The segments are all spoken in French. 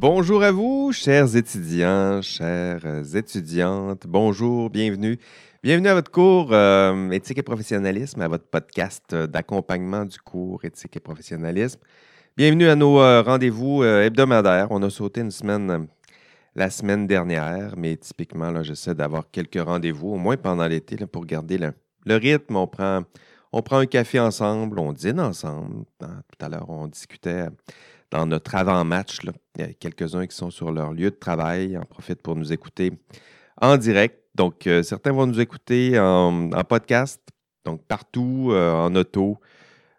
bonjour à vous, chers étudiants, chères étudiantes. Bonjour, bienvenue. Bienvenue à votre cours euh, Éthique et professionnalisme, à votre podcast d'accompagnement du cours Éthique et professionnalisme. Bienvenue à nos euh, rendez-vous euh, hebdomadaires. On a sauté une semaine la semaine dernière, mais typiquement, là, j'essaie d'avoir quelques rendez-vous, au moins pendant l'été, pour garder le, rythme. On prend, un café ensemble, on dîne ensemble. Tout à l'heure, on discutait dans notre avant-match. Il y a quelques-uns qui sont sur leur lieu de travail, en profitent pour nous écouter en direct. Donc, euh, certains vont nous écouter en, podcast, donc partout, euh, en auto,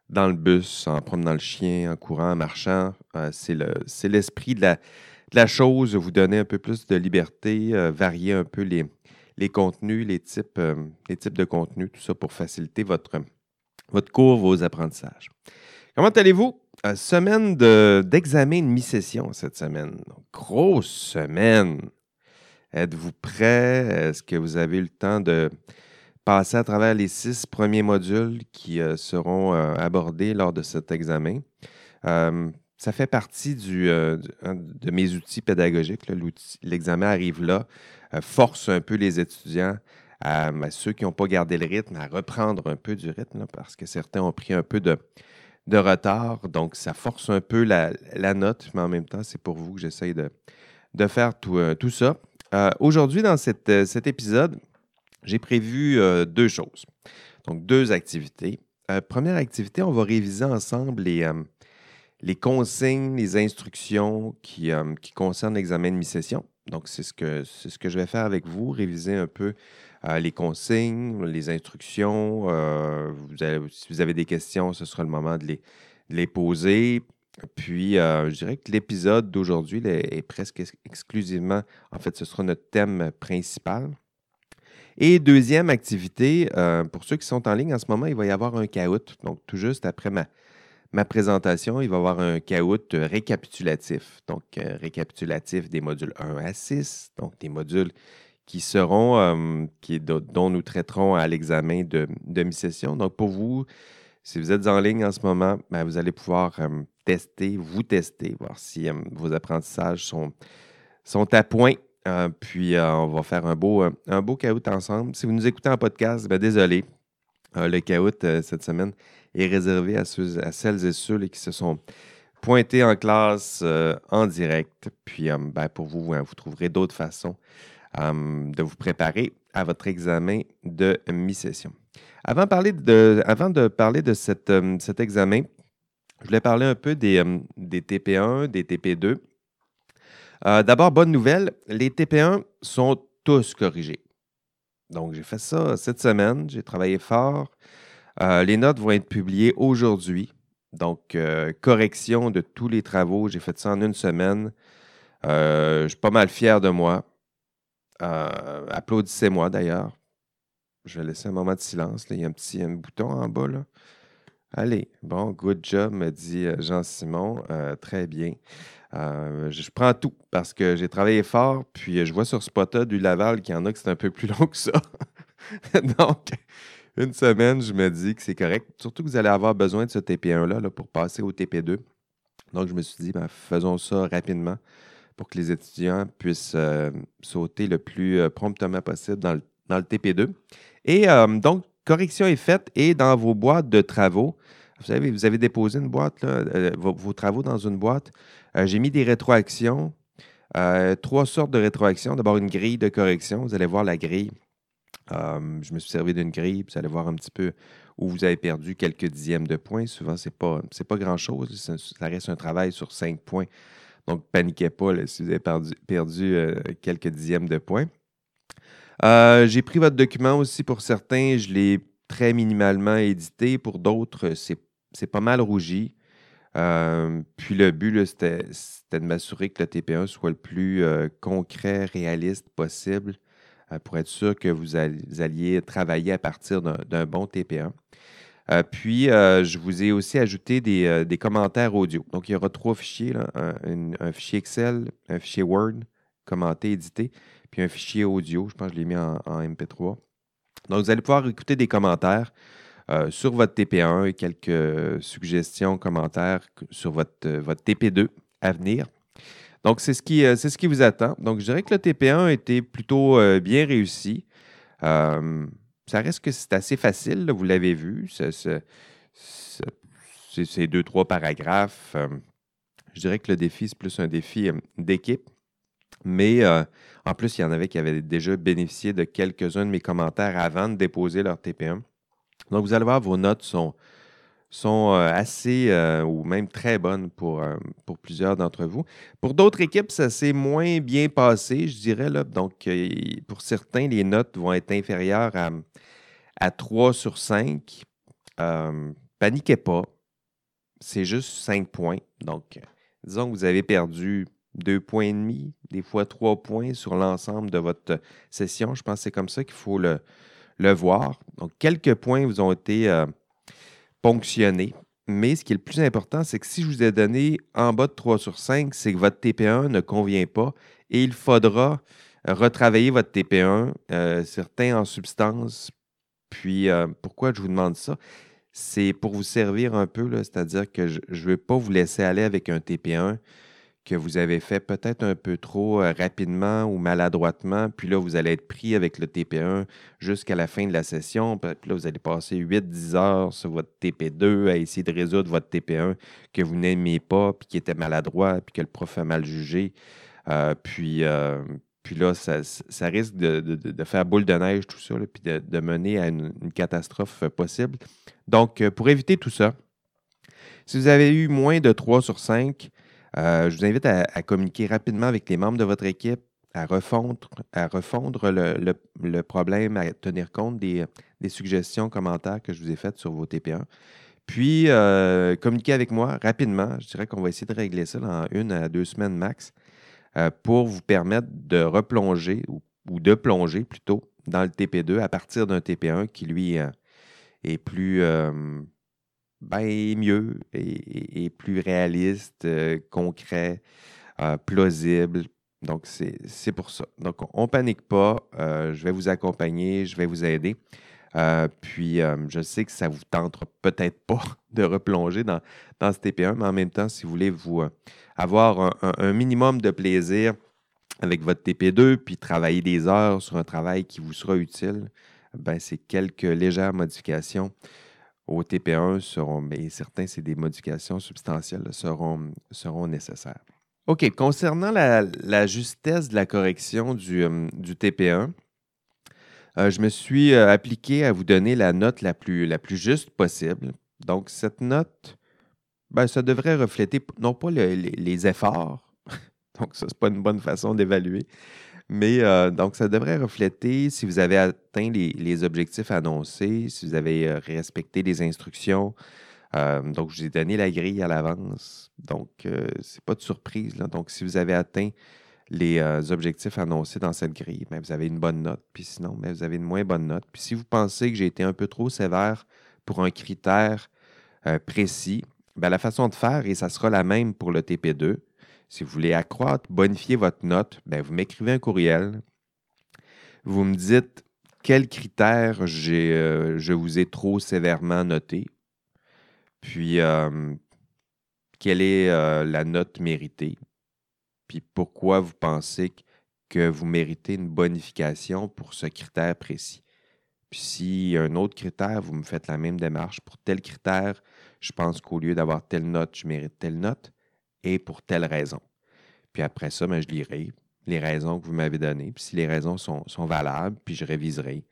dans le bus, en promenant le chien, en courant, en marchant. Euh, c'est l'esprit de, la, de la, chose, vous donner un peu plus de liberté, varier un peu les, les contenus, les types, les types de contenus, tout ça pour faciliter votre, votre cours, vos apprentissages. Comment allez-vous? Semaine d'examen de, mi-session cette semaine. grosse semaine. Êtes-vous prêt? Est-ce que vous avez eu le temps de passer à travers les six premiers modules qui euh, seront euh, abordés lors de cet examen? Euh, ça fait partie de mes outils pédagogiques. L'examen arrive là, force un peu les étudiants, à, ceux qui n'ont pas gardé le rythme, à reprendre un peu du rythme, parce que certains ont pris un peu de, de retard. Donc, ça force un peu la, note, mais en même temps, c'est pour vous que j'essaye de, faire tout, tout ça. Euh, aujourd'hui, dans euh, cet épisode, j'ai prévu euh, deux choses. Donc, deux activités. première activité, on va réviser ensemble les, consignes, les instructions qui, concernent l'examen de mi-session. Donc, c'est ce que je vais faire avec vous, réviser un peu les consignes, les instructions. si vous avez des questions, ce sera le moment de les, poser. Puis, euh, je dirais que l'épisode d'aujourd'hui est presque exclusivement, en fait, ce sera notre thème principal. Et deuxième activité, euh, pour ceux qui sont en ligne en ce moment, il va y avoir un caout. Donc, tout juste après ma, présentation, il va y avoir un caout récapitulatif. Donc, euh, récapitulatif des modules 1 à 6, donc des modules qui seront, qui, dont nous traiterons à l'examen de, de mi-session. Donc, pour vous, si vous êtes en ligne en ce moment, ben, vous allez pouvoir tester, vous tester, voir si vos apprentissages sont, sont à point. Euh, puis euh, on va faire un beau, euh, un beau ensemble. Si vous nous écoutez en podcast, ben, désolé. le caout cette semaine est réservé à celles et ceux qui se sont pointés en classe en direct. Puis ben, pour vous, hein, vous trouverez d'autres façons de vous préparer à votre examen de mi-session. Avant, de, parler de cet examen, je voulais parler un peu des, TP1, des TP2. Euh, d'abord, bonne nouvelle, les TP1 sont tous corrigés. Donc, j'ai fait ça cette semaine, j'ai travaillé fort. Euh, les notes vont être publiées aujourd'hui. Donc, euh, correction de tous les travaux, j'ai fait ça en une semaine. je suis pas mal fier de moi. Applaudissez-moi d'ailleurs. Je vais laisser un moment de silence. Il y a un petit bouton en bas. Allez, bon, good job, me dit euh, Jean-Simon. Euh, très bien. Euh, je prends tout parce que j'ai travaillé fort, puis je vois sur Spota du Laval qu'il y en a qui c'est un peu plus long que ça. Donc, une semaine, je me dis que c'est correct. Surtout que vous allez avoir besoin de ce TP1-là là, pour passer au TP2. Donc, je me suis dit, ben, faisons ça rapidement pour que les étudiants puissent sauter le plus promptement possible dans le, dans le TP2. Et donc, correction est faite et dans vos boîtes de travaux, vous savez, vous avez déposé une boîte, euh, vos, travaux dans une boîte. Euh, j'ai mis des rétroactions, euh, trois sortes de rétroactions. D'abord, une grille de correction. Vous allez voir la grille. je me suis servi d'une grille, vous allez voir un petit peu où vous avez perdu quelques dixièmes de points. Souvent, ce n'est pas, pas grand-chose. Ça reste un travail sur cinq points. Donc, paniquez pas si vous avez perdu, perdu quelques dixièmes de points. Euh, j'ai pris votre document aussi pour certains, je l'ai très minimalement édité. Pour d'autres, c'est pas mal rougi. Euh, puis le but, c'était de m'assurer que le TP1 soit le plus euh, concret, réaliste possible pour être sûr que vous, alliez travailler à partir d'un bon TP1. Puis, je vous ai aussi ajouté des, commentaires audio. Donc, il y aura trois fichiers, un, fichier Excel, un fichier Word, commenté, édité, puis un fichier audio. Je pense que je l'ai mis en, MP3. Donc, vous allez pouvoir écouter des commentaires euh, sur votre TP1 et quelques suggestions, commentaires sur votre, votre TP2 à venir. Donc, c'est ce, qui, c'est ce qui vous attend. Donc, je dirais que le TP1 a été plutôt bien réussi. Ça reste que c'est assez facile, vous l'avez vu. C'est, deux, trois paragraphes. je dirais que le défi, c'est plus un défi d'équipe. Mais en plus, il y en avait qui avaient déjà bénéficié de quelques-uns de mes commentaires avant de déposer leur TP1. Donc, vous allez voir, vos notes sont, sont euh, assez euh, ou même très bonnes pour, euh, pour plusieurs d'entre vous. Pour d'autres équipes, ça s'est moins bien passé, je dirais. Donc, pour certains, les notes vont être inférieures à, à 3 sur 5. paniquez pas. C'est juste 5 points. Donc, disons que vous avez perdu deux points et demi, des fois trois points sur l'ensemble de votre session. Je pense que c'est comme ça qu'il faut le, le, voir. Donc, quelques points vous ont été euh, ponctionnés. Mais ce qui est le plus important, c'est que si je vous ai donné en bas de 3 sur 5, c'est que votre TP1 ne convient pas et il faudra retravailler votre TP1, euh, certains en substance. Puis, euh, pourquoi je vous demande ça? C'est pour vous servir un peu, c'est-à-dire que je ne veux pas vous laisser aller avec un TP1 que vous avez fait peut-être un peu trop euh, rapidement ou maladroitement, puis là, vous allez être pris avec le TP1 jusqu'à la fin de la session, puis là, vous allez passer 8-10 heures sur votre TP2 à essayer de résoudre votre TP1 que vous n'aimez pas, puis qui était maladroit, puis que le prof a mal jugé. Euh, puis, euh, puis là, ça, risque de, faire boule de neige, tout ça, puis de, mener à une, une, catastrophe possible. Donc, pour éviter tout ça, si vous avez eu moins de 3 sur 5, euh, je vous invite à, communiquer rapidement avec les membres de votre équipe, à refondre, le, problème, à tenir compte des, suggestions, commentaires que je vous ai faites sur vos TP1. Puis, euh, communiquer avec moi rapidement. Je dirais qu'on va essayer de régler ça dans une à deux semaines max euh, pour vous permettre de replonger ou, de plonger plutôt dans le TP2 à partir d'un TP1 qui, lui, est plus, ben, mieux et, plus réaliste, euh, concret, euh, plausible. Donc, c'est pour ça. Donc, on ne panique pas. Euh, je vais vous accompagner, je vais vous aider. puis, je sais que ça vous tentera peut-être pas de replonger dans, dans ce TP1, mais en même temps, si vous voulez vous avoir un, minimum de plaisir avec votre TP2, puis travailler des heures sur un travail qui vous sera utile, ben, c'est quelques légères modifications au TP1 seront, mais certains, c'est des modifications substantielles, seront, seront nécessaires. OK. Concernant la, justesse de la correction du, euh, TP1, euh, je me suis euh, appliqué à vous donner la note la plus, la plus juste possible. Donc, cette note, ben, ça devrait refléter non pas les efforts, donc ça, ce n'est pas une bonne façon d'évaluer, mais euh, donc, ça devrait refléter si vous avez atteint les, objectifs annoncés, si vous avez euh, respecté les instructions. Euh, donc, je vous ai donné la grille à l'avance. Donc, ce n'est pas de surprise. Donc, si vous avez atteint les objectifs annoncés dans cette grille, ben, vous avez une bonne note. Puis sinon, ben, vous avez une moins bonne note. Puis si vous pensez que j'ai été un peu trop sévère pour un critère précis, ben, la façon de faire, et ça sera la même pour le TP2, si vous voulez accroître, bonifier votre note, ben, vous m'écrivez un courriel. Vous me dites quels critères euh, je vous ai trop sévèrement noté. Puis, euh, quelle est euh, la note méritée? Puis, pourquoi vous pensez que vous méritez une bonification pour ce critère précis? Puis, si un autre critère, vous me faites la même démarche pour tel critère, je pense qu'au lieu d'avoir telle note, je mérite telle note et pour telle raison. Puis après ça, ben, je lirai les raisons que vous m'avez données. Puis si les raisons sont, valables, puis je réviserai.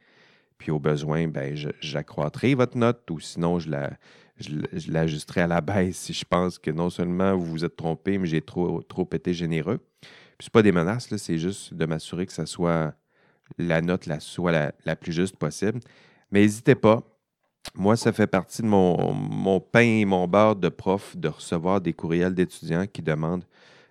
Puis au besoin, ben, j'accroîtrai votre note ou sinon je la, je, l'ajusterai à la baisse si je pense que non seulement vous vous êtes trompé, mais j'ai trop, été généreux. Puis c'est pas des menaces, c'est juste de m'assurer que ça soit la note la, soit la, plus juste possible. Mais n'hésitez pas. Moi, ça fait partie de mon, pain et mon beurre de prof de recevoir des courriels d'étudiants qui demandent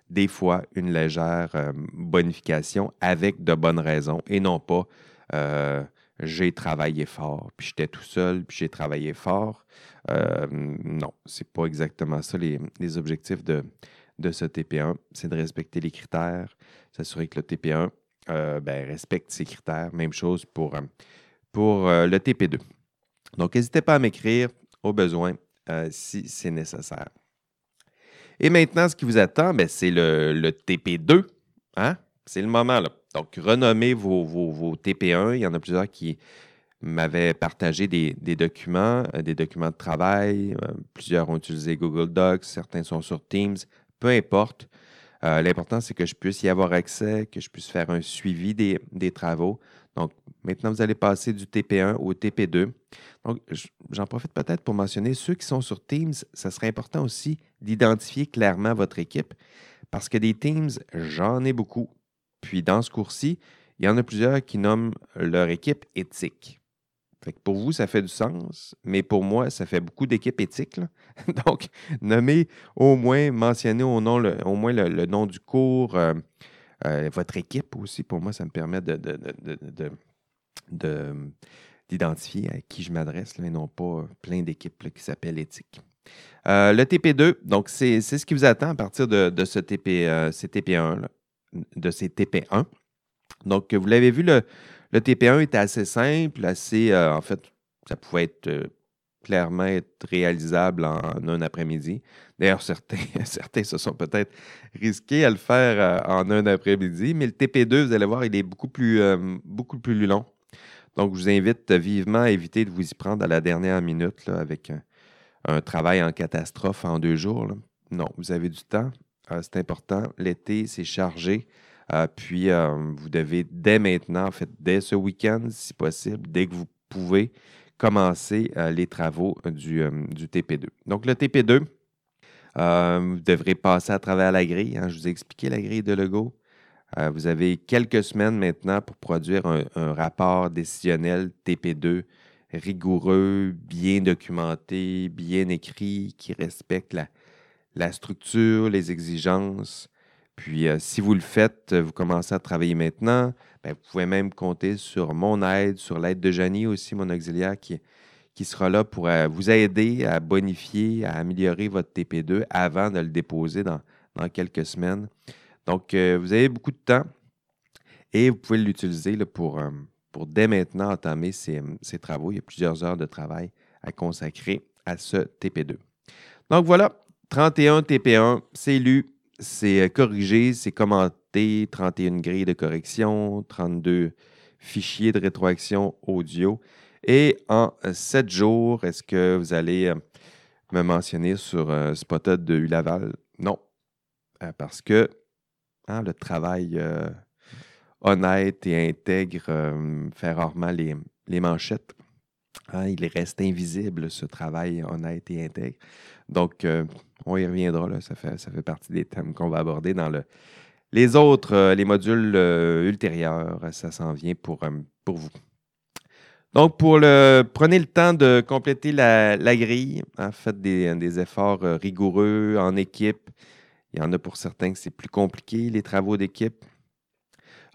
des fois une légère euh, bonification avec de bonnes raisons et non pas euh, j'ai travaillé fort, puis j'étais tout seul, puis j'ai travaillé fort. Euh, non, c'est pas exactement ça les, objectifs de, ce TP1. C'est de respecter les critères, s'assurer que le TP1 ben, respecte ses critères. Même chose pour, pour le TP2. Donc, n'hésitez pas à m'écrire au besoin si c'est nécessaire. Et maintenant, ce qui vous attend, ben, c'est le, TP2. Hein? C'est le moment. Là. Donc, renommez vos, vos, TP1. Il y en a plusieurs qui m'avaient partagé des, documents, euh, des documents de travail. Euh, plusieurs ont utilisé Google Docs, certains sont sur Teams. Peu importe. Euh, l'important, c'est que je puisse y avoir accès, que je puisse faire un suivi des, des travaux. Donc, maintenant, vous allez passer du TP1 au TP2. Donc, j'en profite peut-être pour mentionner ceux qui sont sur Teams, ça serait important aussi d'identifier clairement votre équipe parce que des Teams, j'en ai beaucoup. Puis, dans ce cours-ci, il y en a plusieurs qui nomment leur équipe éthique. Fait pour vous, ça fait du sens, mais pour moi, ça fait beaucoup d'équipes éthiques. Donc, nommez au moins, mentionnez au, nom, au moins le, nom du cours, euh, votre équipe aussi. Pour moi, ça me permet de, d'identifier à qui je m'adresse et non pas plein d'équipes qui s'appellent éthique. Euh, le TP2, donc c'est, ce qui vous attend à partir de, ce TP, ces TP1, de ces TP1. Donc, vous l'avez vu, le, le TP1 était assez simple, assez, euh, en fait, ça pouvait être euh, clairement être réalisable en, un après-midi. D'ailleurs, certains, se sont peut-être risqués à le faire euh, en un après-midi, mais le TP2, vous allez voir, il est beaucoup plus, beaucoup plus long. Donc, je vous invite vivement à éviter de vous y prendre à la dernière minute avec un, travail en catastrophe en deux jours. Non, vous avez du temps. c'est important. L'été, c'est chargé. Euh, puis, euh, vous devez dès maintenant, en fait, dès ce week-end, si possible, dès que vous pouvez, commencer euh, les travaux du, TP2. Donc, le TP2, vous devrez passer à travers la grille. Hein. je vous ai expliqué la grille de Lego. vous avez quelques semaines maintenant pour produire un, rapport décisionnel TP2 rigoureux, bien documenté, bien écrit, qui respecte la structure, les exigences, puis, euh, si vous le faites, euh, vous commencez à travailler maintenant, ben, vous pouvez même compter sur mon aide, sur l'aide de Janie aussi, mon auxiliaire, qui, qui sera là pour euh, vous aider à bonifier, à améliorer votre TP2 avant de le déposer dans, quelques semaines. Donc, vous avez beaucoup de temps et vous pouvez l'utiliser pour, pour dès maintenant entamer ces, ces travaux. Il y a plusieurs heures de travail à consacrer à ce TP2. Donc voilà, 31 TP1, c'est lu, c'est euh, corrigé, c'est commenté, 31 grilles de correction, 32 fichiers de rétroaction audio. Et en 7 jours, est-ce que vous allez euh, me mentionner sur euh, Spotted de Laval? Non. parce que hein, le travail honnête et intègre fait rarement les, manchettes. Hein, il reste invisible, ce travail honnête et intègre. Donc, euh, on y reviendra. Ça, fait, partie des thèmes qu'on va aborder dans le, les autres, euh, les modules euh, ultérieurs. Ça s'en vient pour vous. Donc, pour prenez le temps de compléter la, grille. Hein, faites des, efforts rigoureux en équipe. Il y en a pour certains que c'est plus compliqué, les travaux d'équipe.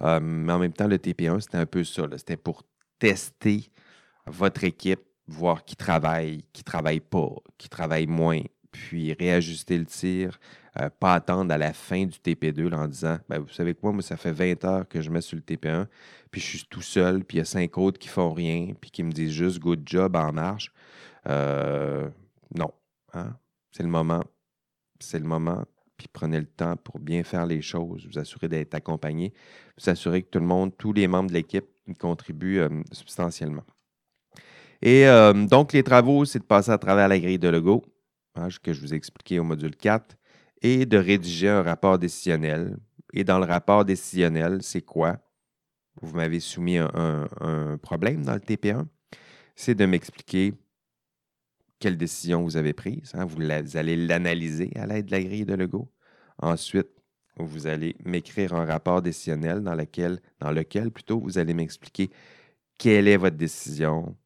mais en même temps, le TP1, c'était un peu ça. C'était pour tester votre équipe, voir qui travaille, qui travaille pas, qui travaille moins, puis réajuster le tir, euh, pas attendre à la fin du TP2 en disant ben, Vous savez quoi, moi, ça fait 20 heures que je mets sur le TP1, puis je suis tout seul, puis il y a cinq autres qui font rien, puis qui me disent juste good job en marche. Euh, non. Hein? C'est le moment. C'est le moment. Puis prenez le temps pour bien faire les choses, vous assurer d'être accompagné, vous assurer que tout le monde, tous les membres de l'équipe contribuent euh, substantiellement. Et donc, les travaux, c'est de passer à travers la grille de logo, que je vous ai expliqué au module 4, et de rédiger un rapport décisionnel. Et dans le rapport décisionnel, c'est quoi? Vous m'avez soumis un, problème dans le TP1. C'est de m'expliquer quelle décision vous avez prise. Hein. Vous, allez l'analyser à l'aide de la grille de logo. Ensuite, vous allez m'écrire un rapport décisionnel dans lequel, dans lequel plutôt, vous allez m'expliquer quelle est votre décision,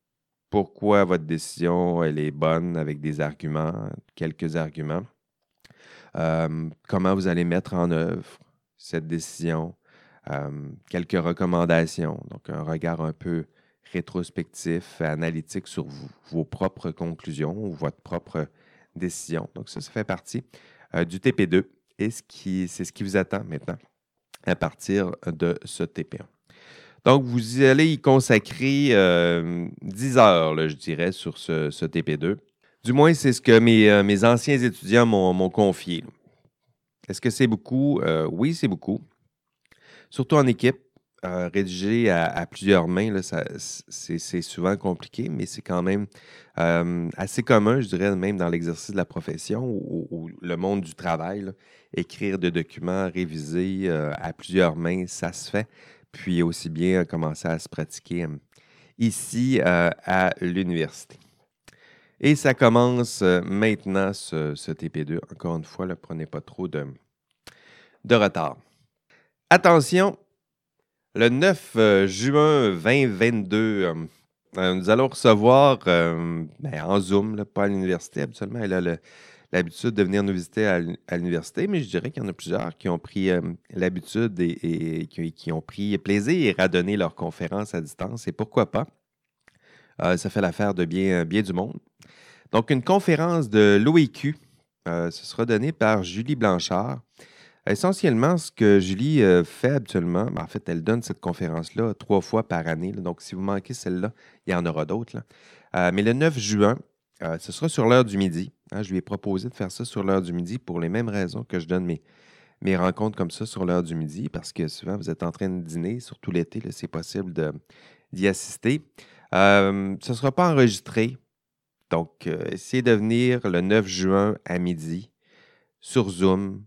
pourquoi votre décision elle est bonne avec des arguments, quelques arguments. Comment vous allez mettre en œuvre cette décision, quelques recommandations, donc un regard un peu rétrospectif, analytique sur vos propres conclusions ou votre propre décision. Donc ça, fait partie euh, du TP2 et c'est ce qui vous attend maintenant à partir de ce TP1. Donc, vous allez y consacrer 10 euh, heures, je dirais, sur ce, TP2. Du moins, c'est ce que mes, euh, anciens étudiants m'ont confié. Est-ce que c'est beaucoup? Euh, oui, c'est beaucoup. Surtout en équipe. Euh, rédiger à, plusieurs mains, c'est souvent compliqué, mais c'est quand même assez commun, je dirais, même dans l'exercice de la profession ou, le monde du travail. écrire des documents, réviser à plusieurs mains, ça se fait. Puis aussi bien commencer à se pratiquer ici à l'université. Et ça commence euh, maintenant, ce, TP2. Encore une fois, ne prenez pas trop de, de retard. Attention, le 9 euh, juin 2022, euh, nous allons recevoir ben, en Zoom, pas à l'université, habituellement, elle a l'habitude de venir nous visiter à, l'université, mais je dirais qu'il y en a plusieurs qui ont pris l'habitude et, qui, ont pris plaisir à donner leurs conférences à distance, et pourquoi pas. ça fait l'affaire de bien, du monde. Donc, une conférence de l'OEQ, euh, ce sera donné par Julie Blanchard. Essentiellement, ce que Julie euh, fait habituellement, ben, en fait, elle donne cette conférence-là trois fois par année. donc, si vous manquez celle-là, il y en aura d'autres. Euh, mais le 9 juin, ce sera sur l'heure du midi. Hein. je lui ai proposé de faire ça sur l'heure du midi pour les mêmes raisons que je donne mes, mes rencontres comme ça sur l'heure du midi, parce que souvent, vous êtes en train de dîner, surtout l'été, c'est possible d'y assister. ce ne sera pas enregistré. Donc, euh, essayez de venir le 9 juin à midi sur Zoom.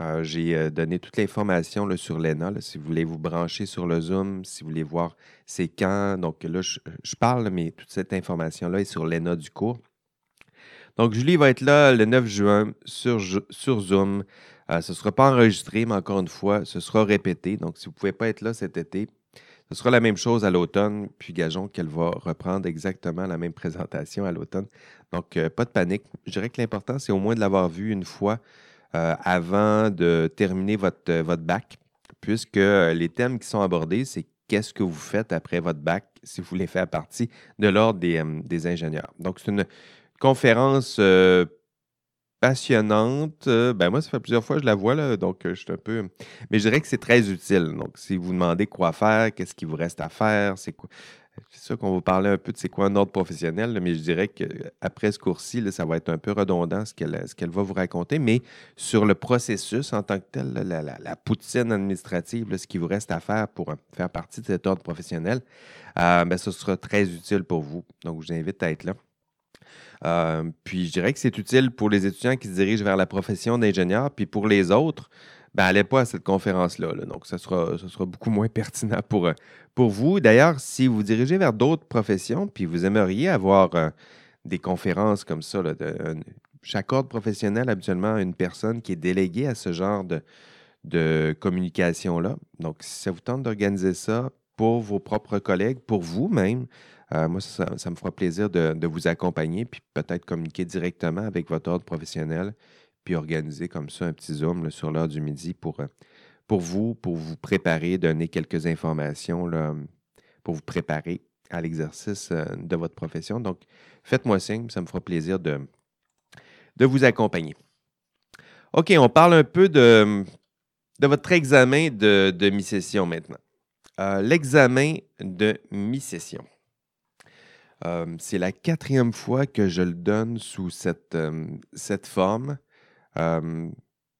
Euh, j'ai euh, donné toute l'information sur l'ENA, si vous voulez vous brancher sur le Zoom, si vous voulez voir c'est quand. Donc là, je, parle, mais toute cette information-là est sur l'ENA du cours. Donc, Julie va être là le 9 juin sur, sur Zoom. ce ne sera pas enregistré, mais encore une fois, ce sera répété. Donc, si vous ne pouvez pas être là cet été, ce sera la même chose à l'automne, puis gageons qu'elle va reprendre exactement la même présentation à l'automne. Donc, euh, pas de panique. Je dirais que l'important, c'est au moins de l'avoir vu une fois euh, avant de terminer votre, euh, votre bac, puisque les thèmes qui sont abordés, c'est qu'est-ce que vous faites après votre bac si vous faites à partie de l'ordre des, des, ingénieurs? Donc, c'est une conférence passionnante. Euh, ben moi, ça fait plusieurs fois que je la vois, là, donc euh, je suis un peu. Mais je dirais que c'est très utile. Donc, si vous demandez quoi faire, qu'est-ce qui vous reste à faire, c'est quoi. C'est sûr qu'on va parler un peu de c'est quoi un ordre professionnel, mais je dirais qu'après ce cours-ci, ça va être un peu redondant ce qu'elle va vous raconter. Mais sur le processus en tant que tel, la, poutine administrative, ce qui vous reste à faire pour euh, faire partie de cet ordre professionnel, ben, ce sera très utile pour vous. Donc, je vous invite à être là. Euh, puis je dirais que c'est utile pour les étudiants qui se dirigent vers la profession d'ingénieur, puis pour les autres, ben, allez pas à cette conférence-là. Donc, ça sera, beaucoup moins pertinent pour, euh, pour vous. D'ailleurs, si vous dirigez vers d'autres professions, puis vous aimeriez avoir euh, des conférences comme ça, de, chaque ordre professionnel, habituellement, une personne qui est déléguée à ce genre de, de communication-là. Donc, si ça vous tente d'organiser ça pour vos propres collègues, pour vous-même, euh, moi, ça, me fera plaisir de, vous accompagner, puis peut-être communiquer directement avec votre ordre professionnel, puis organiser comme ça un petit Zoom sur l'heure du midi pour, euh, pour vous, pour vous préparer, donner quelques informations là, pour vous préparer à l'exercice euh, de votre profession. Donc, faites-moi signe, ça me fera plaisir de, de vous accompagner. OK, on parle un peu de, de votre examen de, mi-session maintenant. L'examen de mi-session. Euh, c'est la quatrième fois que je le donne sous cette, euh, cette forme. Euh,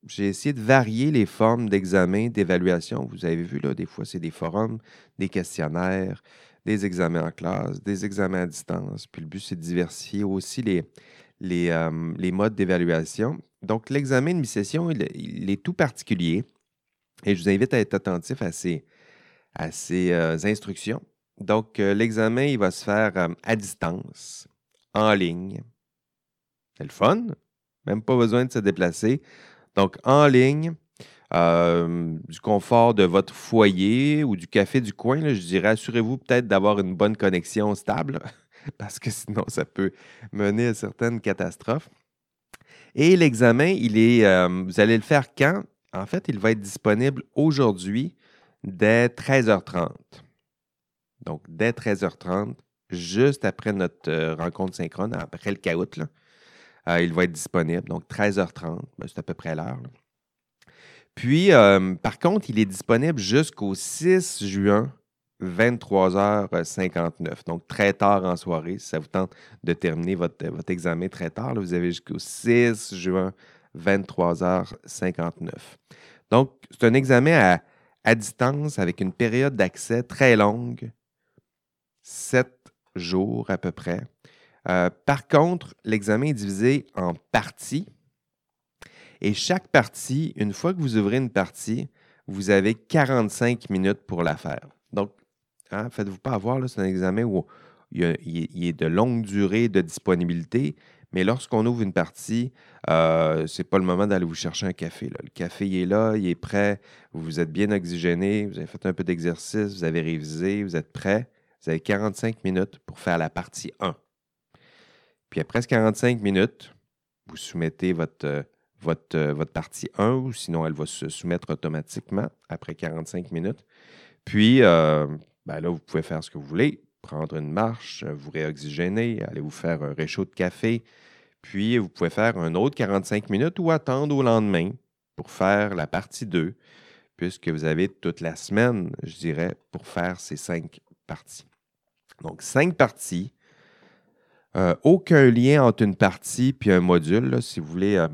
j'ai essayé de varier les formes d'examen, d'évaluation. Vous avez vu, là, des fois, c'est des forums, des questionnaires, des examens en classe, des examens à distance. Puis le but, c'est de diversifier aussi les, les, modes d'évaluation. Donc, l'examen de mi-session, il, est tout particulier. Et je vous invite à être attentif à ces, à ces instructions. Donc, euh, l'examen, il va se faire euh, à distance, en ligne. C'est le fun. Même pas besoin de se déplacer. Donc, en ligne, euh, du confort de votre foyer ou du café du coin, je dirais, assurez-vous peut-être d'avoir une bonne connexion stable, parce que sinon, ça peut mener à certaines catastrophes. Et l'examen, il est, vous allez le faire quand? En fait, il va être disponible aujourd'hui dès 13h30. Donc, dès 13h30, juste après notre euh, rencontre synchrone, après le caout, euh, il va être disponible. Donc, 13h30, ben, c'est à peu près l'heure. Puis, euh, par contre, il est disponible jusqu'au 6 juin, 23h59. Donc, très tard en soirée, si ça vous tente de terminer votre, votre examen très tard, vous avez jusqu'au 6 juin 23h59. Donc, c'est un examen à, à distance avec une période d'accès très longue, 7 jours à peu près. Euh, par contre, l'examen est divisé en parties. Et chaque partie, une fois que vous ouvrez une partie, vous avez 45 minutes pour la faire. Donc, hein, faites-vous pas avoir, c'est un examen où il, est de longue durée de disponibilité, mais lorsqu'on ouvre une partie, euh, ce n'est pas le moment d'aller vous chercher un café. Le café il est là, il est prêt, vous êtes bien oxygéné, vous avez fait un peu d'exercice, vous avez révisé, vous êtes prêt. Vous avez 45 minutes pour faire la partie 1. Puis après 45 minutes, vous soumettez votre, euh, votre, euh, votre partie 1 ou sinon elle va se soumettre automatiquement après 45 minutes. Puis euh, ben là, vous pouvez faire ce que vous voulez, prendre une marche, vous réoxygéner, aller vous faire un réchaud de café. Puis vous pouvez faire un autre 45 minutes ou attendre au lendemain pour faire la partie 2, puisque vous avez toute la semaine, je dirais, pour faire ces cinq parties. Donc, cinq parties euh, aucun lien entre une partie puis un module. si vous voulez, euh,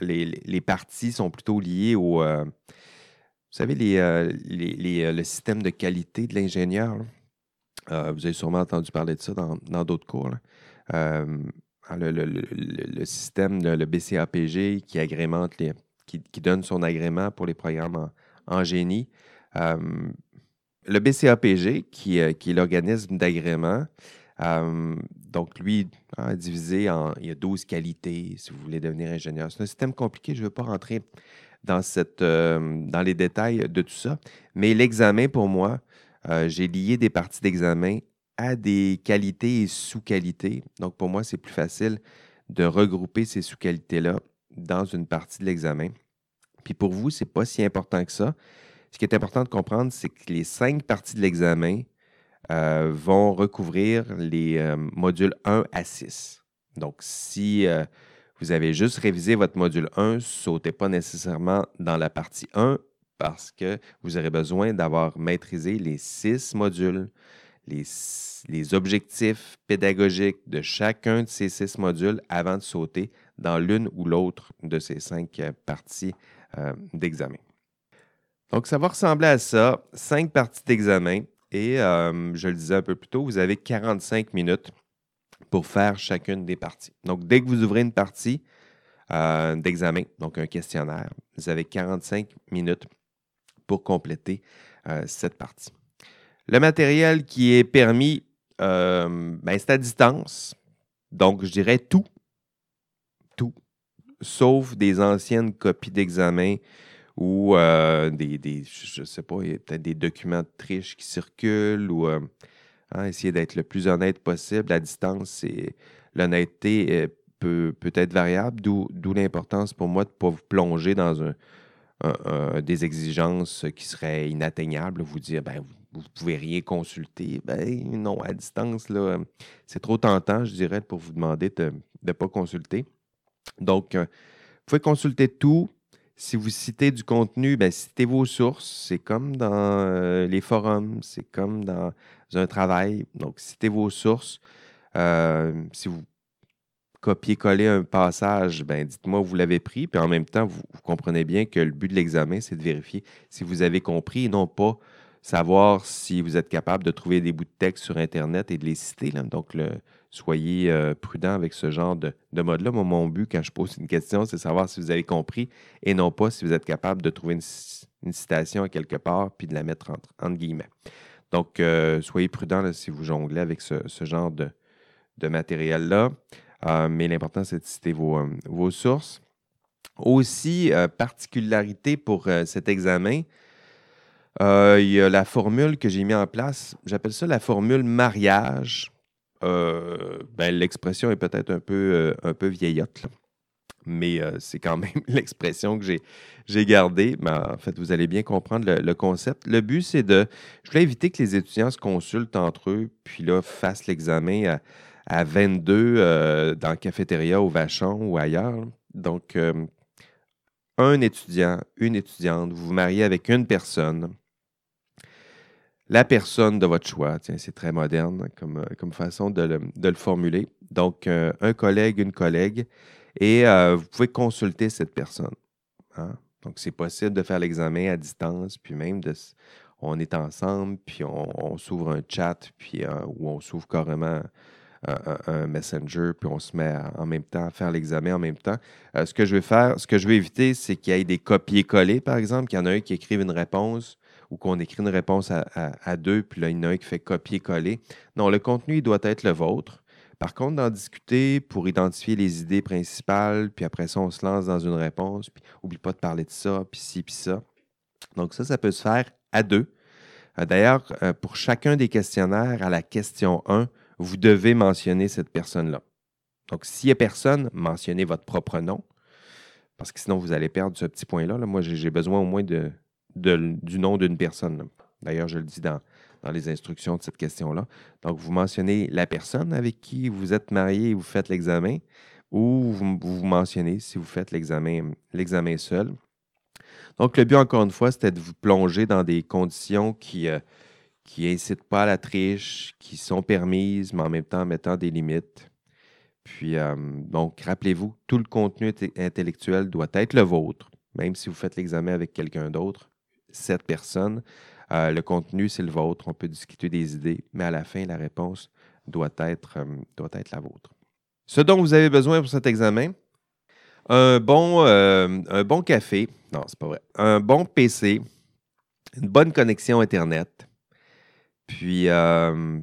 les, parties sont plutôt liées au. Euh, vous savez, le système de qualité de l'ingénieur. vous avez sûrement entendu parler de ça dans d'autres cours. Le, système, le BCAPG qui agrémente qui, donne son agrément pour les programmes en, génie. le BCAPG, qui, qui est l'organisme d'agrément, donc, lui, hein, divisé en. Il y a 12 qualités si vous voulez devenir ingénieur. C'est un système compliqué. Je ne veux pas rentrer dans, cette, dans les détails de tout ça. Mais l'examen, pour moi, euh, j'ai lié des parties d'examen à des qualités et sous-qualités. Donc, pour moi, c'est plus facile de regrouper ces sous-qualités-là dans une partie de l'examen. Puis pour vous, ce n'est pas si important que ça. Ce qui est important de comprendre, c'est que les cinq parties de l'examen euh, vont recouvrir les euh, modules 1 à 6. Donc, si euh, vous avez juste révisé votre module 1, sautez pas nécessairement dans la partie 1 parce que vous aurez besoin d'avoir maîtrisé les six modules, les, les, objectifs pédagogiques de chacun de ces six modules avant de sauter dans l'une ou l'autre de ces cinq parties d'examen. Donc, ça va ressembler à ça, cinq parties d'examen et euh, je le disais un peu plus tôt, vous avez 45 minutes pour faire chacune des parties. Donc, dès que vous ouvrez une partie euh, d'examen, donc un questionnaire, vous avez 45 minutes pour compléter euh, cette partie. Le matériel qui est permis, ben, c'est à distance. Donc, je dirais tout. Tout. Sauf des anciennes copies d'examen ou euh, des, je ne sais pas, peut-être des documents de triche qui circulent ou euh, hein, essayer d'être le plus honnête possible. À distance, l'honnêteté euh, peut, peut être variable, d'où l'importance pour moi de ne pas vous plonger dans un, des exigences qui seraient inatteignables, vous dire ben, vous ne pouvez rien consulter. Ben non, à distance, c'est trop tentant, je dirais, pour vous demander de ne pas consulter. Donc, vous pouvez consulter tout, si vous citez du contenu, ben, citez vos sources. C'est comme dans euh, les forums, c'est comme dans un travail. Donc, citez vos sources. Euh, si vous copiez-collez un passage, ben, dites-moi où vous l'avez pris. Puis en même temps, vous, comprenez bien que le but de l'examen, c'est de vérifier si vous avez compris et non pas savoir si vous êtes capable de trouver des bouts de texte sur Internet et de les citer. Donc, soyez euh, prudent avec ce genre de, mode-là. Moi, mon but, quand je pose une question, c'est savoir si vous avez compris et non pas si vous êtes capable de trouver une, citation à quelque part puis de la mettre entre, guillemets. Donc, euh, soyez prudent si vous jonglez avec ce, genre de, matériel-là. Euh, mais l'important, c'est de citer vos sources. Aussi, particularité pour cet examen, il y a la formule que j'ai mis en place. J'appelle ça la formule mariage euh, ben, l'expression est peut-être un peu, euh, un peu vieillotte, mais euh, c'est quand même l'expression que j'ai gardée. Mais en fait, vous allez bien comprendre le, concept. Le but, c'est de. Je voulais éviter que les étudiants se consultent entre eux, puis là, fassent l'examen à, 22 dans la cafétéria au Vachon ou ailleurs. Donc, un étudiant, une étudiante, vous vous mariez avec une personne la personne de votre choix. Tiens, c'est très moderne comme, euh, façon de le, formuler. Donc, euh, un collègue, une collègue. Et euh, vous pouvez consulter cette personne. Hein. Donc, c'est possible de faire l'examen à distance, puis même de, on est ensemble, puis on, s'ouvre un chat, puis ou on s'ouvre carrément un, messenger, puis on se met en même temps à faire l'examen en même temps. Ce que je vais faire, ce que je veux éviter, c'est qu'il y ait des copier-coller, par exemple, qu'il y en a un qui écrive une réponse ou qu'on écrit une réponse à, deux, puis là, il y en a un qui fait copier-coller. Non, le contenu, il doit être le vôtre. Par contre, d'en discuter pour identifier les idées principales, puis après ça, on se lance dans une réponse, puis oublie pas de parler de ça, puis ci, puis ça. Donc ça, ça peut se faire à deux. Euh, d'ailleurs, euh, pour chacun des questionnaires, à la question 1, vous devez mentionner cette personne-là. Donc, s'il n'y a personne, mentionnez votre propre nom, parce que sinon, vous allez perdre ce petit point-là. Moi, j'ai besoin au moins de, du nom d'une personne. D'ailleurs, je le dis dans, dans les instructions de cette question-là. Donc, vous mentionnez la personne avec qui vous êtes marié et vous faites l'examen, ou vous, vous mentionnez si vous faites l'examen seul. Donc, le but, encore une fois, c'était de vous plonger dans des conditions qui, euh, qui incitent pas à la triche, qui sont permises, mais en même temps mettant des limites. Puis, euh, donc, rappelez-vous, tout le contenu intellectuel doit être le vôtre, même si vous faites l'examen avec quelqu'un d'autre, cette personne. Euh, le contenu, c'est le vôtre. On peut discuter des idées, mais à la fin, la réponse doit être, euh, la vôtre. Ce dont vous avez besoin pour cet examen, un bon, bon café, non, c'est pas vrai, un bon PC, une bonne connexion Internet, puis euh,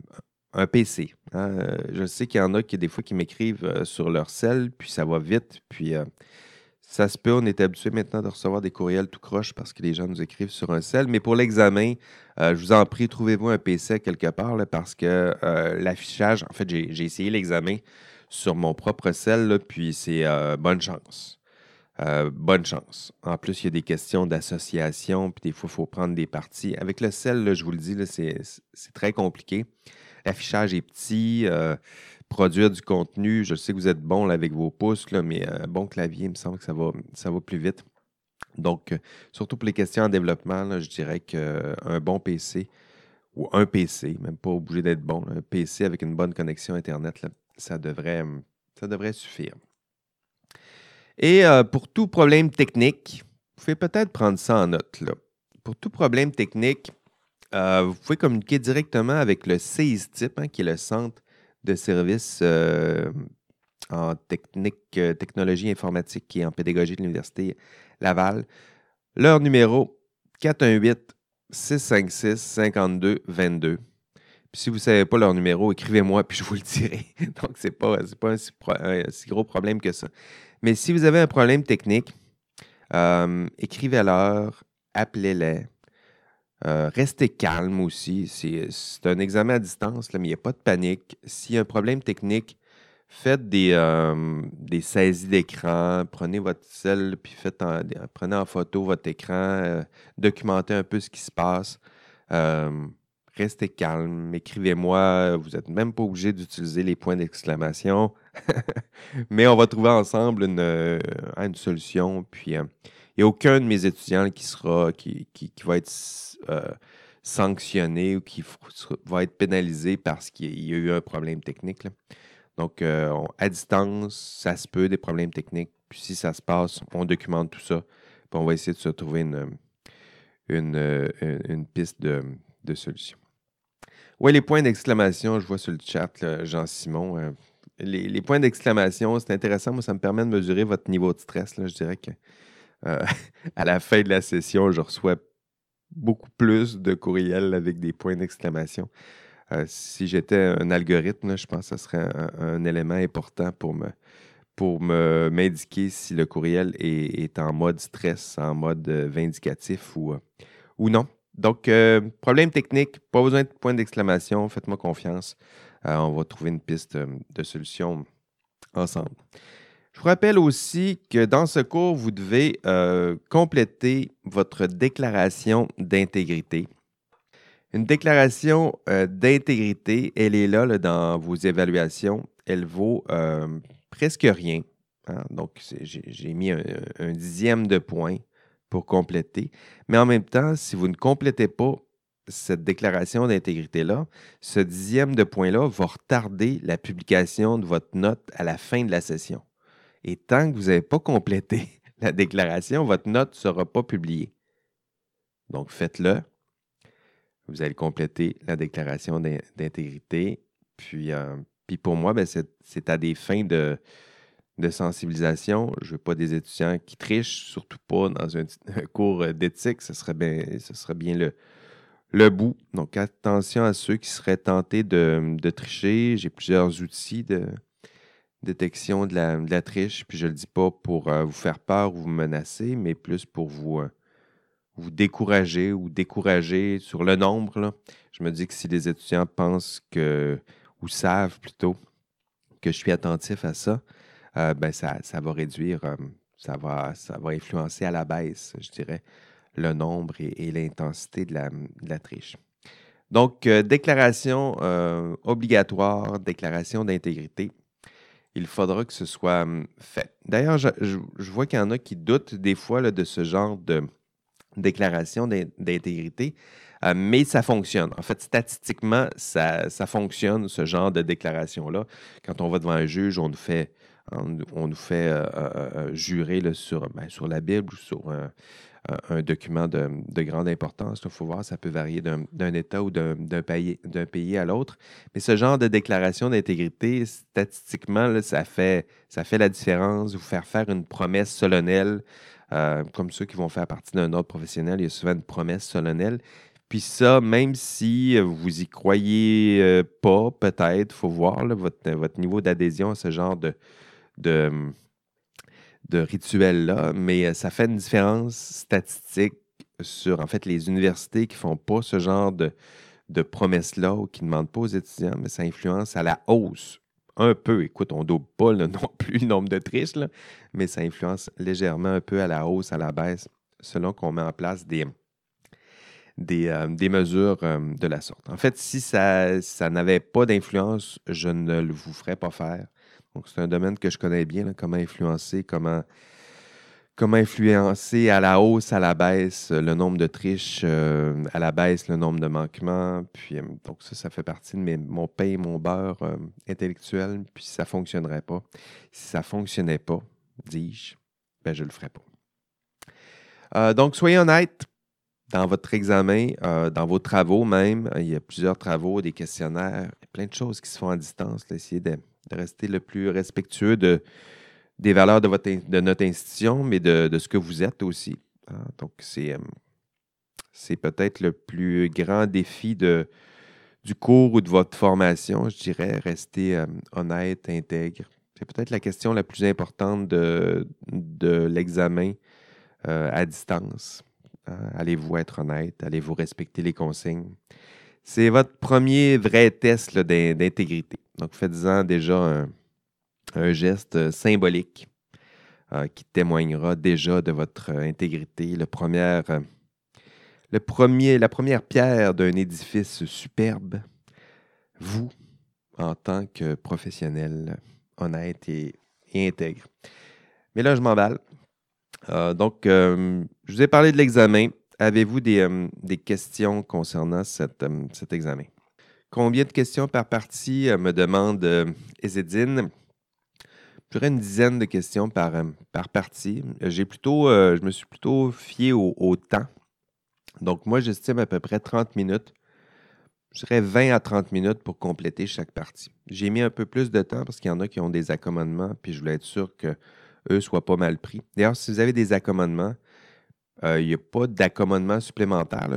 un PC. Hein, euh, je sais qu'il y en a qui, des fois, qui m'écrivent euh, sur leur cell, puis ça va vite. Puis ça se peut, on est habitué maintenant de recevoir des courriels tout croche parce que les gens nous écrivent sur un cell. Mais pour l'examen, je vous en prie, trouvez-vous un PC quelque part parce que l'affichage, en fait, j'ai essayé l'examen sur mon propre cell, puis c'est bonne chance. Euh, bonne chance. En plus, il y a des questions d'association, puis des fois, il faut prendre des parties. Avec le sel, je vous le dis, c'est très compliqué. L'affichage est petit. Euh, produire du contenu, je sais que vous êtes bon avec vos pouces, mais un bon clavier, il me semble que ça va, plus vite. Donc, euh, surtout pour les questions en développement, je dirais qu'un bon PC ou un PC, même pas obligé d'être bon, un PC avec une bonne connexion Internet, ça, devrait, ça devrait suffire. Et euh, pour tout problème technique, vous pouvez peut-être prendre ça en note. Pour tout problème technique, euh, vous pouvez communiquer directement avec le CISTIP, hein, qui est le Centre de services euh, en technique, technologie informatique et en pédagogie de l'Université Laval. Leur numéro 418-656-5222. Puis si vous ne savez pas leur numéro, écrivez-moi, puis je vous le dirai. Donc, ce n'est pas, pas un si gros problème que ça. Mais si vous avez un problème technique, euh, écrivez-leur, appelez-les. Euh, restez calme aussi. C'est un examen à distance, mais il n'y a pas de panique. S'il y a un problème technique, faites des, euh, saisies d'écran, prenez votre cell, puis prenez en photo votre écran, documentez un peu ce qui se passe. restez calme, écrivez-moi. Vous n'êtes même pas obligé d'utiliser les points d'exclamation. Mais on va trouver ensemble une, euh, une solution. Puis, euh, n'y a aucun de mes étudiants qui, sera, qui, qui, va être euh, sanctionné ou qui va être pénalisé parce qu'il y a eu un problème technique. Donc, à distance, ça se peut, des problèmes techniques. Puis si ça se passe, on documente tout ça. Puis on va essayer de se trouver une, une, une, piste de, de solution. Oui, les points d'exclamation, je vois sur le chat, Jean-Simon les, points d'exclamation, c'est intéressant. Moi, ça me permet de mesurer votre niveau de stress. Je dirais que euh, à la fin de la session, je reçois beaucoup plus de courriels avec des points d'exclamation. Euh, si j'étais un algorithme, je pense que ce serait un, élément important pour me pour m'indiquer si le courriel est, en mode stress, en mode euh, vindicatif ou, ou non. Donc, problème technique, pas besoin de points d'exclamation, faites-moi confiance. On va trouver une piste de solution ensemble. Je vous rappelle aussi que dans ce cours, vous devez euh, compléter votre déclaration d'intégrité. Une déclaration d'intégrité, elle est là, dans vos évaluations. Elle vaut presque rien. Hein. Donc, j'ai mis un, dixième de point pour compléter. Mais en même temps, si vous ne complétez pas cette déclaration d'intégrité-là, ce dixième de point-là va retarder la publication de votre note à la fin de la session. Et tant que vous n'avez pas complété la déclaration, votre note ne sera pas publiée. Donc, faites-le. Vous allez compléter la déclaration d'intégrité. Puis, euh, puis pour moi, ben, c'est à des fins de, de sensibilisation. Je ne veux pas des étudiants qui trichent, surtout pas dans un, cours d'éthique. Ce serait bien, ce serait bien le, le bout. Donc, attention à ceux qui seraient tentés de, tricher. J'ai plusieurs outils de détection de la, triche. Puis je ne le dis pas pour euh, vous faire peur ou vous menacer, mais plus pour vous, euh, vous décourager ou décourager sur le nombre. Je me dis que si les étudiants pensent que, ou savent plutôt, que je suis attentif à ça, euh, ben ça, va réduire, ça, va, ça va influencer à la baisse, je dirais, le nombre et, l'intensité de la, triche. Donc, déclaration obligatoire, déclaration d'intégrité. Il faudra que ce soit hum, fait. D'ailleurs, je, vois qu'il y en a qui doutent des fois de ce genre de déclaration d'intégrité. Euh, mais ça fonctionne. En fait, statistiquement, ça, fonctionne, ce genre de déclaration-là. Quand on va devant un juge, on nous fait, on, fait euh, euh, jurer sur, ben, sur la Bible ou sur un, document de, grande importance. Il faut voir, ça peut varier d'un État ou d'un pays, à l'autre. Mais ce genre de déclaration d'intégrité, statistiquement, ça, fait, la différence. Vous faire faire une promesse solennelle, comme ceux qui vont faire partie d'un ordre professionnel, il y a souvent une promesse solennelle. Puis ça, même si vous y croyez euh, pas, peut-être, il faut voir votre, niveau d'adhésion à ce genre de, de rituel-là, mais euh, ça fait une différence statistique sur, en fait, les universités qui ne font pas ce genre de, promesses-là ou qui ne demandent pas aux étudiants, mais ça influence à la hausse un peu. Écoute, on ne double pas non plus le nombre de triches, mais ça influence légèrement un peu à la hausse, à la baisse, selon qu'on met en place des, euh, mesures euh, de la sorte. En fait, si ça, ça n'avait pas d'influence, je ne le vous ferais pas faire. Donc, c'est un domaine que je connais bien, comment influencer, comment, comment influencer à la hausse, à la baisse le nombre de triches, euh, à la baisse le nombre de manquements. Puis, donc, ça, ça fait partie de mon pain mon beurre intellectuel. Puis, ça ne fonctionnerait pas. Si ça ne fonctionnait pas, dis-je, ben, je ne le ferais pas. donc, soyez honnête dans votre examen, euh, dans vos travaux même, il y a plusieurs travaux, des questionnaires, plein de choses qui se font à distance. essayez de, rester le plus respectueux de, des valeurs de, votre, de notre institution, mais de, ce que vous êtes aussi. Hein. Donc, c'est, euh, c'est peut-être le plus grand défi de, du cours ou de votre formation, je dirais, rester euh, honnête, intègre. C'est peut-être la question la plus importante de, de l'examen à distance. Hein, allez-vous être honnête? Allez-vous respecter les consignes? C'est votre premier vrai test d'intégrité. Donc, faites-en déjà un, geste symbolique euh, qui témoignera déjà de votre intégrité. Le premier, la première pierre d'un édifice superbe, vous, en tant que professionnel honnête et, intègre. Mais là, je m'emballe. Euh, donc, euh, je vous ai parlé de l'examen. Avez-vous des, euh, questions concernant cet examen? Combien de questions par partie, me demande Ezedine. J'aurais une dizaine de questions par, par partie. J'ai plutôt, je me suis plutôt fié au, temps. Donc, moi, j'estime à peu près 30 minutes. Je dirais 20 à 30 minutes pour compléter chaque partie. J'ai mis un peu plus de temps parce qu'il y en a qui ont des accommodements, puis je voulais être sûr que eux, soient pas mal pris. D'ailleurs, si vous avez des accommodements, euh, il n'y a pas d'accommodement supplémentaire.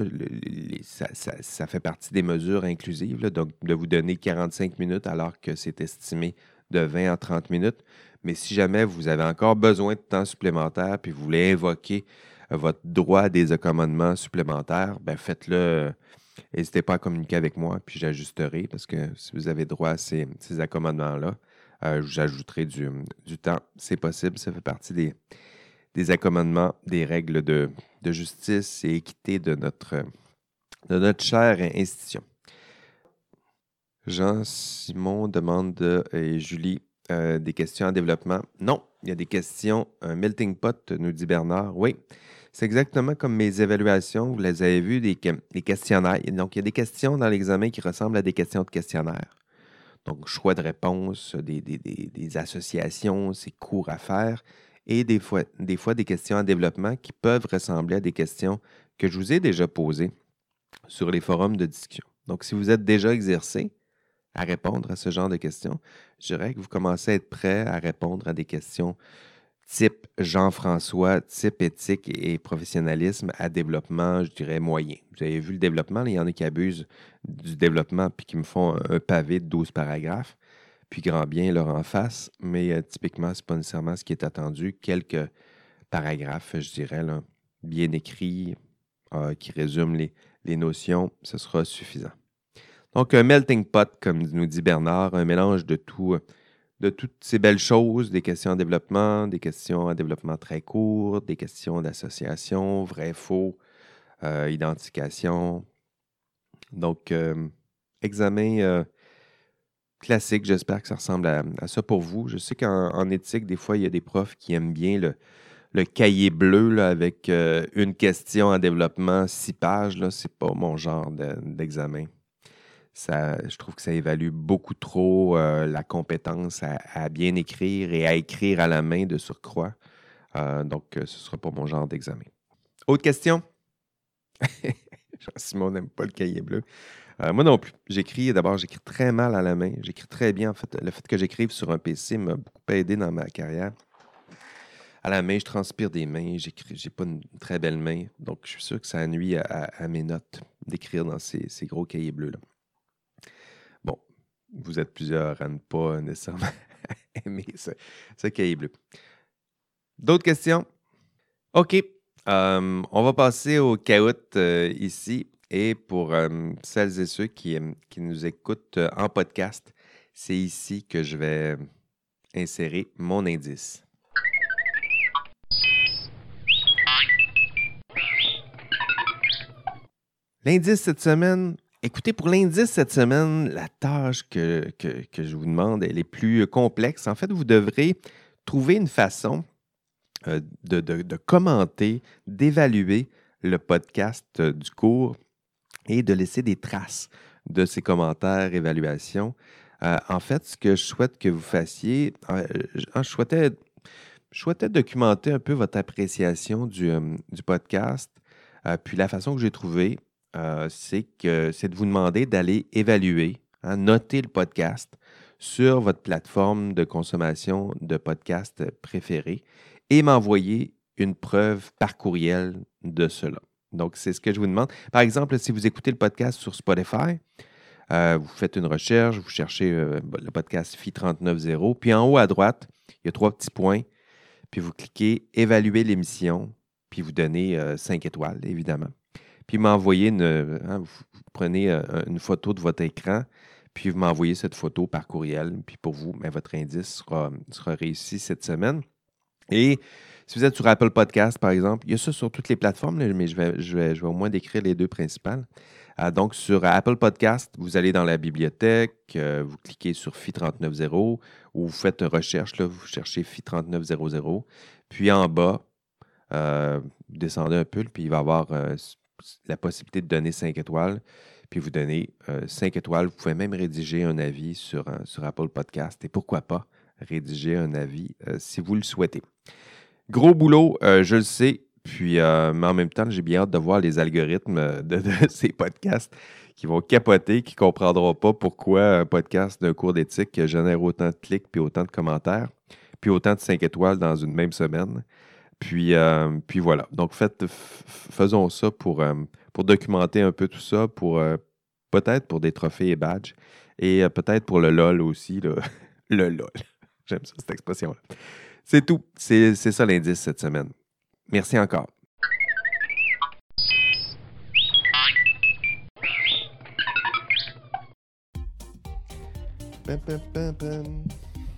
ça, fait partie des mesures inclusives, donc de vous donner 45 minutes alors que c'est estimé de 20 à 30 minutes. Mais si jamais vous avez encore besoin de temps supplémentaire puis vous voulez invoquer euh, votre droit à des accommodements supplémentaires, ben faites-le. N'hésitez pas à communiquer avec moi, puis j'ajusterai parce que si vous avez droit à ces accommodements-là, euh, j'ajouterai du, temps. C'est possible, ça fait partie des, des accommodements, des règles de, justice et équité de notre, de notre chère institution. Jean-Simon demande et Julie euh, des questions en développement. Non, il y a des questions. Un melting pot, nous dit Bernard. Oui, c'est exactement comme mes évaluations. Vous les avez vues, des, questionnaires. Donc, il y a des questions dans l'examen qui ressemblent à des questions de questionnaire. Donc, choix de réponse, des- des associations, c'est court à faire. Et des fois, des fois, des questions en développement qui peuvent ressembler à des questions que je vous ai déjà posées sur les forums de discussion. Donc, si vous êtes déjà exercé à répondre à ce genre de questions, je dirais que vous commencez à être prêt à répondre à des questions type Jean-François, type éthique et professionnalisme à développement, je dirais moyen. Vous avez vu le développement, là, il y en a qui abusent du développement puis qui me font un, pavé de 12 paragraphes, puis grand bien leur en face, mais euh, typiquement, ce n'est pas nécessairement ce qui est attendu. Quelques paragraphes, je dirais, bien écrits, euh, qui résument les, notions, ce sera suffisant. Donc, un melting pot, comme nous dit Bernard, un mélange de tout, euh, de toutes ces belles choses, des questions en développement, des questions en développement très court, des questions d'association, vrai, faux, identification. Donc, examen classique, j'espère que ça ressemble à, ça pour vous. Je sais qu'en en éthique, des fois, il y a des profs qui aiment bien le, cahier bleu avec euh, une question en développement, six pages. Ce n'est pas mon genre de- d'examen. Je trouve que ça évalue beaucoup trop euh, la compétence à, bien écrire et à écrire à la main de surcroît. Euh, donc, ce ne sera pas mon genre d'examen. Autre question? Jean-Simon n'aime pas le cahier bleu. Euh, moi non plus. J'écris, d'abord, j'écris très mal à la main. J'écris très bien. En fait, le fait que j'écrive sur un PC m'a beaucoup aidé dans ma carrière. À la main, je transpire des mains. J'écris, j'ai pas une très belle main. Donc, je suis sûr que ça nuit à, mes notes d'écrire dans ces, ces gros cahiers bleus-là. Bon, vous êtes plusieurs à ne pas nécessairement aimer ce, ce cahier bleu. D'autres questions? OK. Euh, on va passer au caout euh, ici. Et pour celles et ceux qui, qui nous écoutent en podcast, c'est ici que je vais insérer mon indice. L'indice cette semaine, écoutez, pour l'indice cette semaine, la tâche que, que- que je vous demande, elle est plus complexe. En fait, vous devrez trouver une façon de, de- commenter, d'évaluer le podcast du cours et de laisser des traces de ces commentaires, évaluations. Euh, en fait, ce que je souhaite que vous fassiez, je, souhaitais, documenter un peu votre appréciation du, euh, podcast. Euh, puis la façon que j'ai trouvée, c'est de vous demander d'aller évaluer, hein, noter le podcast sur votre plateforme de consommation de podcast préférée et m'envoyer une preuve par courriel de cela. Donc, c'est ce que je vous demande. Par exemple, si vous écoutez le podcast sur Spotify, euh, vous faites une recherche, vous cherchez euh, le podcast FI 39.0, puis en haut à droite, il y a trois petits points, puis vous cliquez Évaluer l'émission, puis vous donnez 5 étoiles, évidemment. Puis m'envoyez une, hein, vous, prenez euh, une photo de votre écran, puis vous m'envoyez cette photo par courriel, puis pour vous, ben, votre indice sera, sera réussi cette semaine. Et si vous êtes sur Apple Podcast, par exemple, il y a ça sur toutes les plateformes, mais je vais, au moins décrire les deux principales. Euh, donc, sur Apple Podcast, vous allez dans la bibliothèque, euh, vous cliquez sur FI 39.0 ou vous faites une recherche, là, vous cherchez FI 39.00. Puis en bas, euh, vous descendez un peu, puis il va y avoir euh, la possibilité de donner 5 étoiles. Puis vous donnez 5 étoiles. Vous pouvez même rédiger un avis sur, euh, sur Apple Podcast. Et pourquoi pas rédiger un avis euh, si vous le souhaitez. Gros boulot, euh, je le sais. Puis, euh, mais en même temps, j'ai bien hâte de voir les algorithmes euh, de, ces podcasts qui vont capoter, qui ne comprendront pas pourquoi un podcast d'un cours d'éthique génère autant de clics, puis autant de commentaires, puis autant de 5 étoiles dans une même semaine. Puis, voilà. Donc, faisons ça pour, documenter un peu tout ça, pour peut-être pour des trophées et badges, et peut-être pour le LOL aussi. Le LOL. J'aime ça, cette expression-là. C'est tout. C'est ça l'indice cette semaine. Merci encore.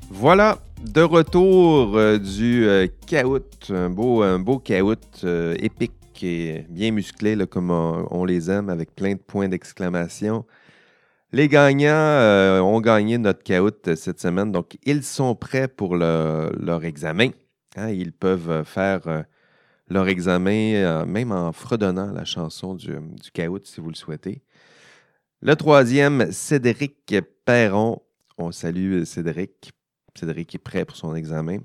Voilà, de retour euh, du euh, caout, un beau, un beau caout euh, épique et bien musclé, là, comme on, on, les aime, avec plein de points d'exclamation. Les gagnants euh, ont gagné notre caout cette semaine, donc ils sont prêts pour le, leur examen. Hein, ils peuvent faire euh, leur examen euh, même en fredonnant la chanson du, du caout si vous le souhaitez. Le troisième, Cédric Perron. On salue Cédric. Cédric est prêt pour son examen.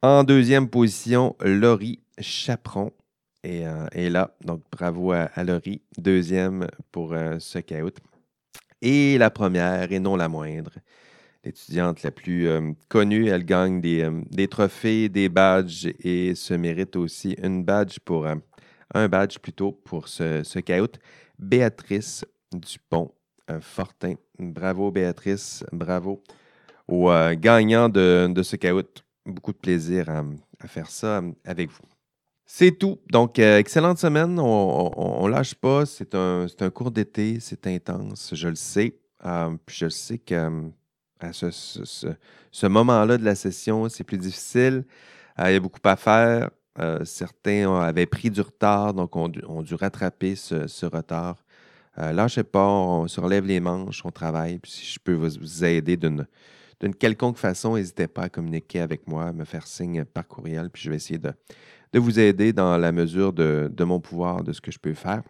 En deuxième position, Laurie Chaperon euh, là. Donc, bravo à, Laurie. Deuxième pour euh, ce caout. Et la première, et non la moindre, l'étudiante la plus euh, connue. Elle gagne des, trophées, des badges et se mérite aussi une badge pour un badge plutôt pour ce, ce caout. Béatrice Dupont Fortin. Bravo Béatrice, bravo aux gagnants de, de ce caout beaucoup de plaisir à, faire ça avec vous. C'est tout. Donc, euh, excellente semaine. On ne lâche pas. C'est un, un, cours d'été. C'est intense. Je le sais. Euh, puis je sais qu'à ce, ce, moment-là de la session, c'est plus difficile. Euh, il y a beaucoup à faire. certains avaient pris du retard, donc ont, ont dû rattraper ce, retard. lâchez pas. On se relève les manches. On travaille. Puis si je peux vous aider d'une d'une quelconque façon, n'hésitez pas à communiquer avec moi, me faire signe par courriel, puis je vais essayer de, vous aider dans la mesure de, mon pouvoir, de ce que je peux faire.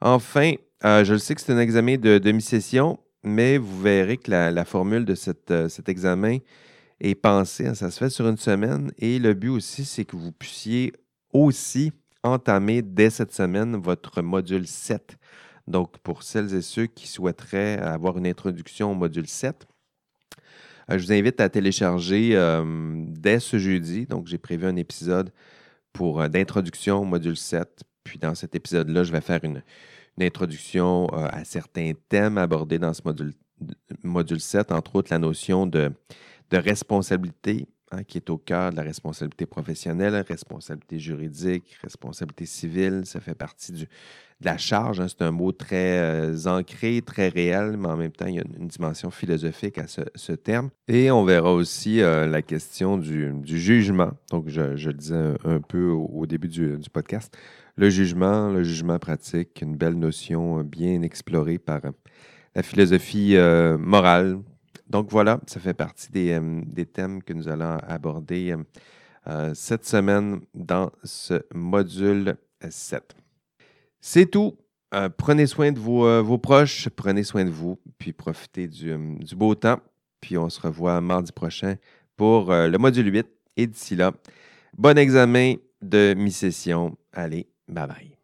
Enfin, euh, je le sais que c'est un examen de demi-session, mais vous verrez que la, formule de euh, cet examen est pensée, hein, ça se fait sur une semaine, et le but aussi, c'est que vous puissiez aussi entamer dès cette semaine votre module 7. Donc, pour celles et ceux qui souhaiteraient avoir une introduction au module 7, euh, je vous invite à télécharger dès ce jeudi. Donc, j'ai prévu un épisode pour euh, d'introduction au module 7. Puis dans cet épisode-là, je vais faire une, introduction à certains thèmes abordés dans ce module, module 7, entre autres la notion de responsabilité, Hein, qui est au cœur de la responsabilité professionnelle, responsabilité juridique, responsabilité civile. Ça fait partie de la charge. Hein. C'est un mot très euh, ancré, très réel, mais en même temps, il y a une, dimension philosophique à ce, terme. Et on verra aussi euh, la question du, jugement. Donc, je, le disais un, peu au, début du, podcast. Le jugement, le jugement pratique, une belle notion bien explorée par la philosophie euh, morale, donc voilà, ça fait partie des, euh, thèmes que nous allons aborder euh, euh, cette semaine dans ce module 7. C'est tout. prenez soin de vos, proches, prenez soin de vous, puis profitez du, du, beau temps. Puis on se revoit mardi prochain pour le module 8. Et d'ici là, bon examen de mi-session. Allez, bye bye.